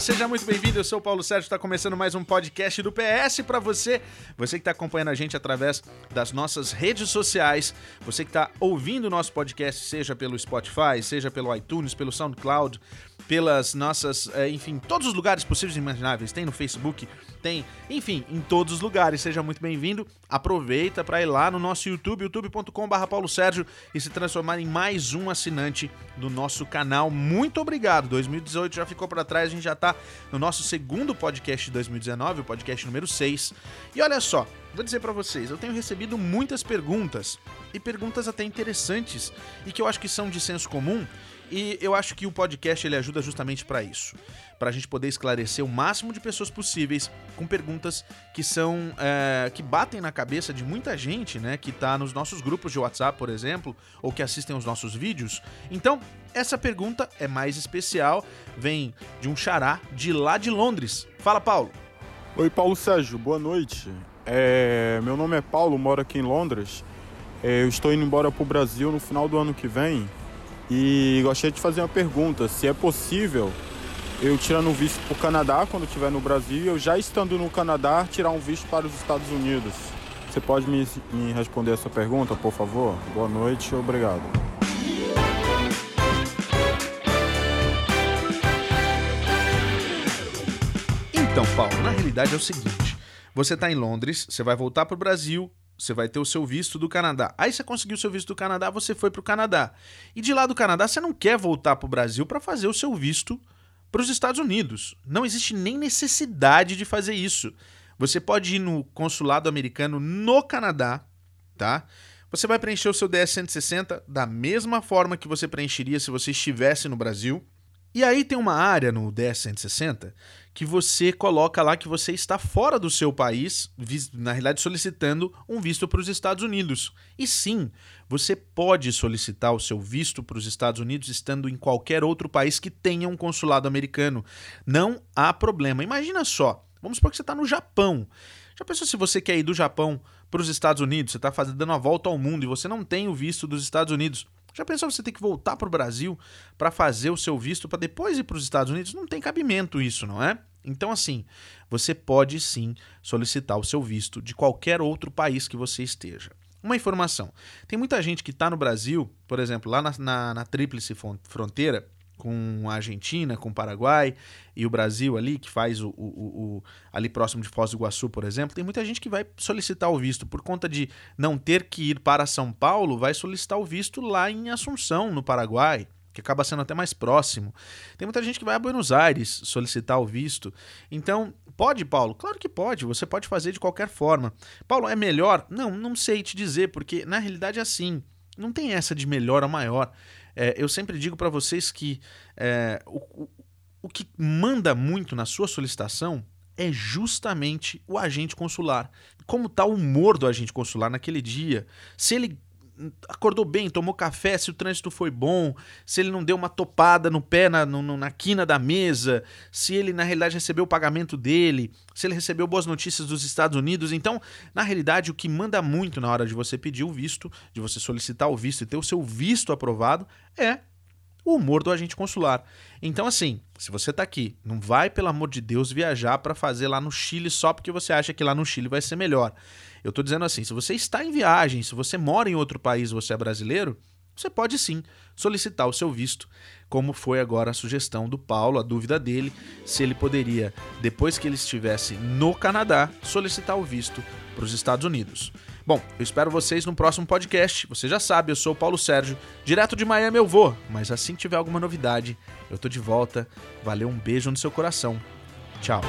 Seja muito bem-vindo. Eu sou o Paulo Sérgio, está começando mais um podcast do PS para você, você que está acompanhando a gente através das nossas redes sociais, você que está ouvindo o nosso podcast, seja pelo Spotify, seja pelo iTunes, pelo SoundCloud, pelas nossas, é, enfim, todos os lugares possíveis e imagináveis. Tem no Facebook, tem, enfim, em todos os lugares. Seja muito bem-vindo. Aproveita para ir lá no nosso YouTube, youtube.com.br Paulo Sérgio e se transformar em mais um assinante do nosso canal. Muito obrigado. 2018 já ficou para trás, a gente já tá no nosso segundo podcast de 2019, o podcast número 6. E olha só, vou dizer para vocês, eu tenho recebido muitas perguntas e perguntas até interessantes e que eu acho que são de senso comum e eu acho que o podcast ele ajuda justamente para isso, para a gente poder esclarecer o máximo de pessoas possíveis com perguntas que são é, que batem na cabeça de muita gente, né, que está nos nossos grupos de WhatsApp, por exemplo, ou que assistem os nossos vídeos. Então essa pergunta é mais especial, vem de um xará de lá de Londres. Fala, Paulo. Oi, Paulo Sérgio. Boa noite. É, meu nome é Paulo, moro aqui em Londres. É, eu estou indo embora para o Brasil no final do ano que vem e gostaria de fazer uma pergunta: se é possível eu tirando um visto para o Canadá quando estiver no Brasil, eu já estando no Canadá, tirar um visto para os Estados Unidos. Você pode me, me responder essa pergunta, por favor? Boa noite, obrigado. Então, Paulo, na realidade é o seguinte: você está em Londres, você vai voltar para o Brasil, você vai ter o seu visto do Canadá. Aí você conseguiu o seu visto do Canadá, você foi para o Canadá. E de lá do Canadá, você não quer voltar para o Brasil para fazer o seu visto para os Estados Unidos. Não existe nem necessidade de fazer isso. Você pode ir no consulado americano no Canadá, tá? Você vai preencher o seu DS-160 da mesma forma que você preencheria se você estivesse no Brasil. E aí tem uma área no DS-160 que você coloca lá que você está fora do seu país, na realidade solicitando um visto para os Estados Unidos. E sim, você pode solicitar o seu visto para os Estados Unidos estando em qualquer outro país que tenha um consulado americano. Não há problema. Imagina só, vamos supor que você está no Japão. Já pensou se você quer ir do Japão para os Estados Unidos? Você está dando uma volta ao mundo e você não tem o visto dos Estados Unidos. Já pensou você ter que voltar para o Brasil para fazer o seu visto para depois ir para os Estados Unidos? Não tem cabimento isso, não é? Então, assim, você pode sim solicitar o seu visto de qualquer outro país que você esteja. Uma informação: tem muita gente que está no Brasil, por exemplo, lá na, na, na Tríplice Fronteira, com a Argentina, com o Paraguai e o Brasil ali, que faz o, o, o, ali próximo de Foz do Iguaçu, por exemplo, tem muita gente que vai solicitar o visto por conta de não ter que ir para São Paulo, vai solicitar o visto lá em Assunção, no Paraguai que acaba sendo até mais próximo. Tem muita gente que vai a Buenos Aires solicitar o visto. Então, pode, Paulo? Claro que pode, você pode fazer de qualquer forma. Paulo, é melhor? Não, não sei te dizer, porque na realidade é assim. Não tem essa de melhor ou maior. É, eu sempre digo para vocês que é, o, o, que manda muito na sua solicitação é justamente o agente consular. Como está o humor do agente consular naquele dia. Se ele acordou bem, tomou café, se o trânsito foi bom, se ele não deu uma topada no pé na, no, na quina da mesa, se ele na realidade recebeu o pagamento dele, se ele recebeu boas notícias dos Estados Unidos. Então, na realidade, o que manda muito na hora de você pedir o visto, de você solicitar o visto e ter o seu visto aprovado, é o humor do agente consular. Então, assim, se você está aqui, não vai, pelo amor de Deus, viajar para fazer lá no Chile só porque você acha que lá no Chile vai ser melhor. Eu estou dizendo assim, se você está em viagem, se você mora em outro país, você é brasileiro, você pode sim solicitar o seu visto, como foi agora a sugestão do Paulo, a dúvida dele, se ele poderia, depois que ele estivesse no Canadá, solicitar o visto para os Estados Unidos. Bom, eu espero vocês no próximo podcast. Você já sabe, eu sou o Paulo Sérgio. Direto de Miami eu vou, mas assim que tiver alguma novidade, eu tô de volta. Valeu, um beijo no seu coração. Tchau.